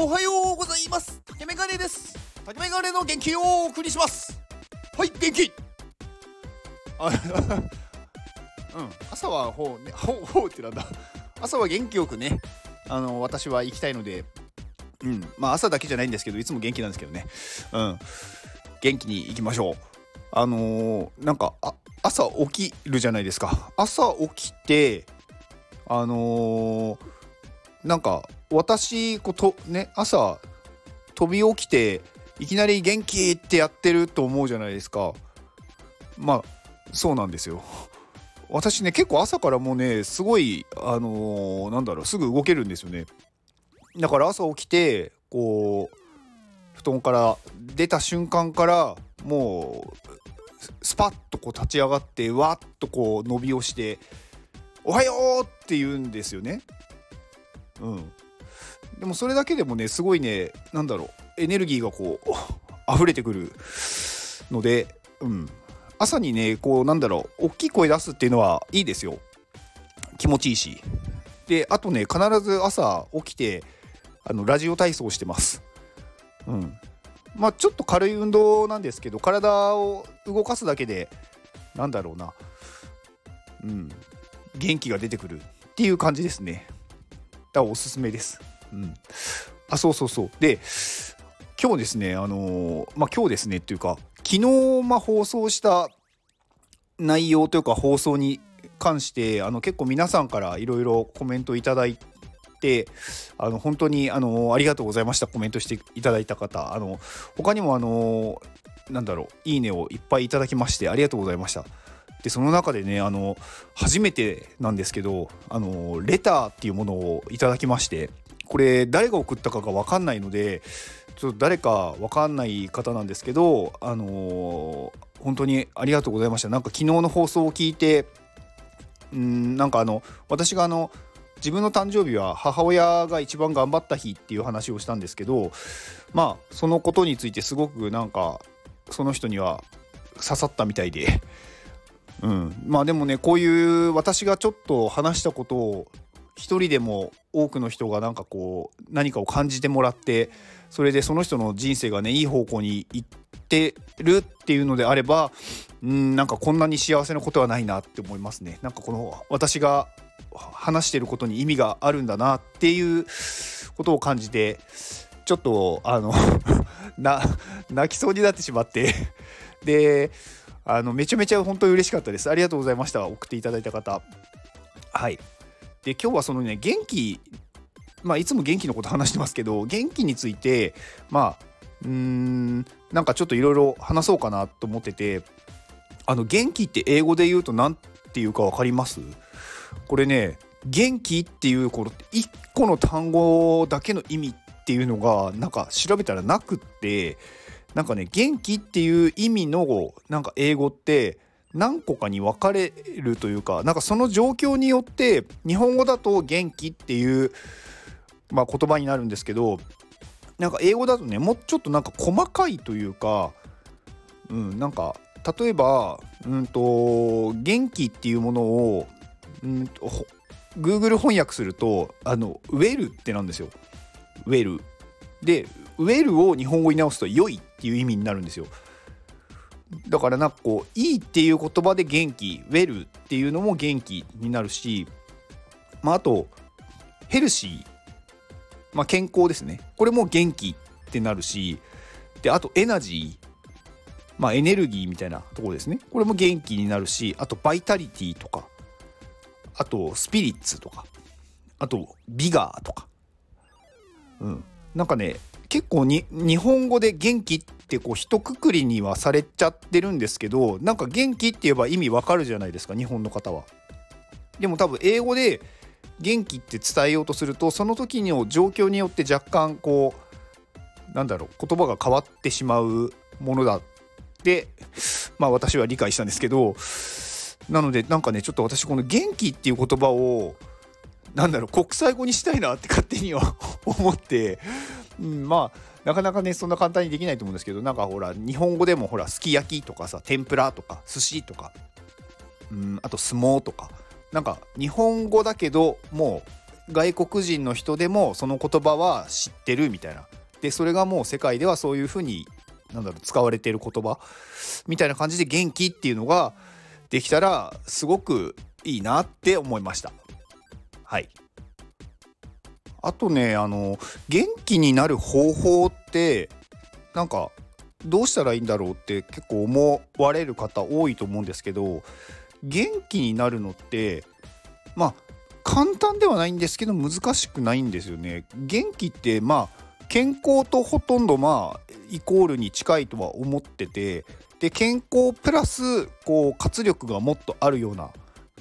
おはようございます。竹メガネです。竹メガネの元気をお送りします。はい元気。あ うん。朝はほうね。ほうほうってなんだ。朝は元気よくね。あの私は行きたいので。うん。まあ朝だけじゃないんですけどいつも元気なんですけどね。うん。元気に行きましょう。あのー、なんかあ朝起きるじゃないですか。朝起きてあのー、なんか私こうとね朝飛び起きていきなり元気ってやってると思うじゃないですかまあそうなんですよ私ね結構朝からもうねすごいあのー、なんだろうすぐ動けるんですよねだから朝起きてこう布団から出た瞬間からもうスパッとこう立ち上がってわっとこう伸びをして「おはよう!」って言うんですよね。うん、でもそれだけでもねすごいね何だろうエネルギーがこう 溢れてくるので、うん、朝にねこうなんだろう大きい声出すっていうのはいいですよ。気持ちいいし。であとね必ず朝起きてあのラジオ体操してます。うん。まあちょっと軽い運動なんですけど体を動かすだけでなんだろうな。うん。元気が出てくるっていう感じですね。だからおすすめです。うん。あそうそうそう。で今日ですねあのー、まあ今日ですねっていうか昨日まあ放送した内容というか放送に関してあの結構皆さんからいろいろコメントいただいてあの本当にあのありがとうございました。コメントしていただいた方。あの他にもあのなんだろういいねをいっぱいいただきましてありがとうございました。でその中でねあの初めてなんですけどあのレターっていうものをいただきましてこれ誰が送ったかが分かんないのでちょっと誰か分かんない方なんですけどあの本当にありがとうございました。なんか昨日の放送を聞いてうんなんかあの私があの自分の誕生日は母親が一番頑張った日っていう話をしたんですけどまあそのことについてすごくなんかその人には刺さったみたいで、うん、まあでもねこういう私がちょっと話したことを一人でも多くの人がなんかこう何かを感じてもらってそれでその人の人生がねいい方向に行ってるっていうのであればうんなんかこんなに幸せなことはないなって思いますね。なんかこの私が話してることに意味があるんだなっていうことを感じてちょっとあの な泣きそうになってしまって。であのめちゃめちゃ本当に嬉しかったです。ありがとうございました。送っていただいた方。はい。で今日はそのね元気まあいつも元気のこと話してますけど元気についてまあうーんなんかちょっといろいろ話そうかなと思っててあの元気って英語で言うと何て言うか分かります？これね元気っていうこの1個の単語だけの意味っていうのがなんか調べたらなくってなんかね元気っていう意味のなんか英語って何個かに分かれるというかなんかその状況によって日本語だと元気っていう、まあ、言葉になるんですけどなんか英語だとねもうちょっとなんか細かいというか、うん、なんか例えば、うんと元気っていうものをうんと Google 翻訳するとあのウェルってなんですよ。ウェル。でウェルを日本語に直すと良いっていう意味になるんですよ。だからなんかこういいっていう言葉で元気ウェルっていうのも元気になるしまああとヘルシー。まあ健康ですね。これも元気ってなるしであとエナジー。まあエネルギーみたいなところですね。これも元気になるしあとバイタリティとか。あとスピリッツとか。あとビガーとか。うん。なんかね結構に日本語で元気っってこう一括りにはされちゃってるんですけどなんか元気って言えば意味わかるじゃないですか日本の方は。でも多分英語で元気って伝えようとするとその時の状況によって若干こうなんだろう言葉が変わってしまうものだってまあ私は理解したんですけどなのでなんかねちょっと私この元気っていう言葉をなんだろう国際語にしたいなって勝手には思って、うん、まあなかなかねそんな簡単にできないと思うんですけどなんかほら日本語でもほらすき焼きとかさ天ぷらとか寿司とか、うん、あと相撲とかなんか日本語だけどもう外国人の人でもその言葉は知ってるみたいな。でそれがもう世界ではそういうふうになんだろう使われてる言葉？みたいな感じで元気っていうのができたらすごくいいなって思いました。はい。あとねあの元気になる方法ってなんかどうしたらいいんだろうって結構思われる方多いと思うんですけど元気になるのってまあ簡単ではないんですけど難しくないんですよね。元気ってまあ健康とほとんどまあイコールに近いとは思っててで健康プラスこう活力がもっとあるような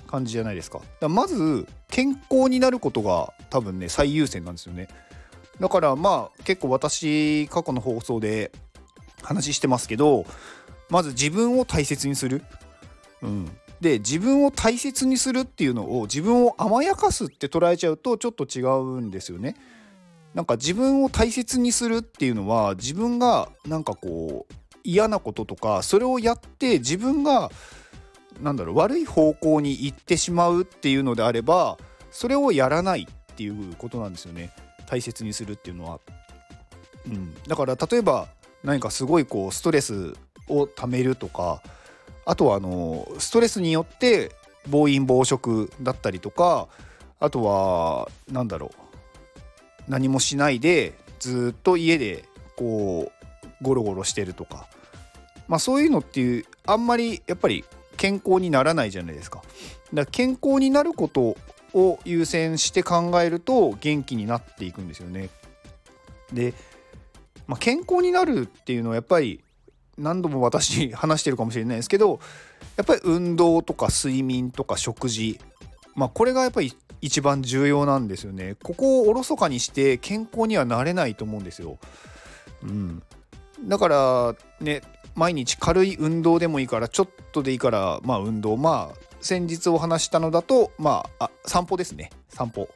感じじゃないですか。だまず健康になることが多分ね最優先なんですよね。だからまあ結構私過去の放送で話してますけどまず自分を大切にする。うん、で自分を大切にするっていうのを自分を甘やかすって捉えちゃうとちょっと違うんですよね。なんか自分を大切にするっていうのは自分がなんかこう嫌なこととかそれをやって自分がなんだろう悪い方向に行ってしまうっていうのであればそれをやらないっていうことなんですよね大切にするっていうのは。うん、だから例えば何かすごいこうストレスをためるとかあとはあのストレスによって暴飲暴食だったりとかあとは何だろう何もしないでずっと家でこうゴロゴロしてるとかまあそういうのっていうあんまりやっぱり健康にならないじゃないですか。だから健康になることを優先して考えると元気になっていくんですよね。で、まあ、健康になるっていうのはやっぱり何度も私話してるかもしれないですけどやっぱり運動とか睡眠とか食事まあこれがやっぱり一番重要なんですよね。ここをおろそかにして健康にはなれないと思うんですよ。うん。だからね毎日軽い運動でもいいからちょっとでいいからまあ運動。まあ先日お話したのだとまああ散歩ですね。散歩。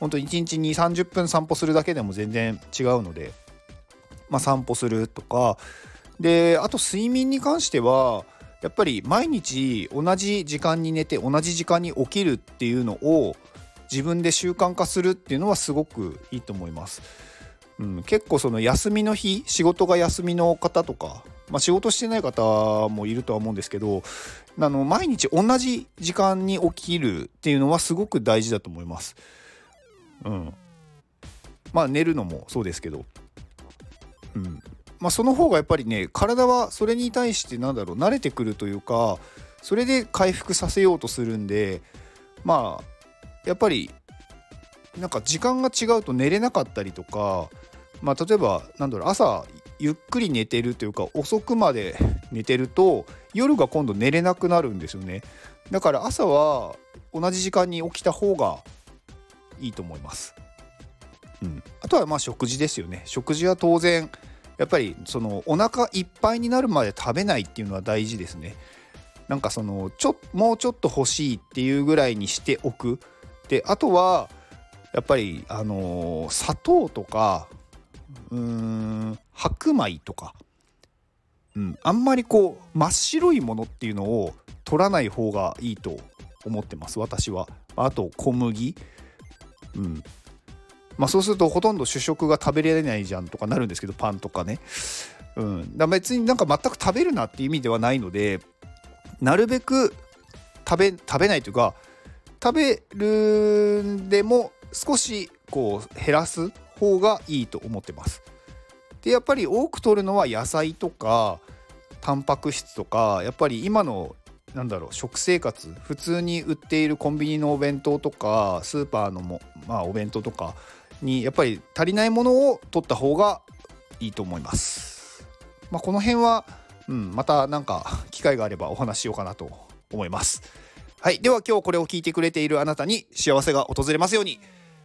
本当に1日に30分散歩するだけでも全然違うのでまあ散歩するとか。であと睡眠に関してはやっぱり毎日同じ時間に寝て同じ時間に起きるっていうのを自分で習慣化するっていうのはすごくいいと思います。うん、結構その休みの日仕事が休みの方とか、まあ、仕事してない方もいるとは思うんですけどあの毎日同じ時間に起きるっていうのはすごく大事だと思います。うん、まあ寝るのもそうですけど、うん、まあ、その方がやっぱりね体はそれに対してなんだろう慣れてくるというかそれで回復させようとするんでまあやっぱりなんか時間が違うと寝れなかったりとか、まあ、例えばなんだろう朝ゆっくり寝てるというか遅くまで寝てると夜が今度寝れなくなるんですよねだから朝は同じ時間に起きた方がいいと思います、うん、あとはまあ食事ですよね食事は当然やっぱりそのお腹いっぱいになるまで食べないっていうのは大事ですね。なんかそのちょもうちょっと欲しいっていうぐらいにしておく。であとはやっぱりあのー、砂糖とかうーん白米とか、うん、あんまりこう真っ白いものっていうのを取らない方がいいと思ってます私は。あと小麦、うん、まあ、そうするとほとんど主食が食べられないじゃんとかなるんですけどパンとかね、うん、だ別になんか全く食べるなっていう意味ではないのでなるべく食べ食べないというか食べるんでも少しこう減らす方がいいと思ってます。でやっぱり多く取るのは野菜とかタンパク質とかやっぱり今のなんだろう食生活普通に売っているコンビニのお弁当とかスーパーのも、まあ、お弁当とかにやっぱり足りないものを取った方がいいと思います。まあ、この辺は、うん、また何か機会があればお話ししようかなと思います。はい、では今日これを聞いてくれているあなたに幸せが訪れますように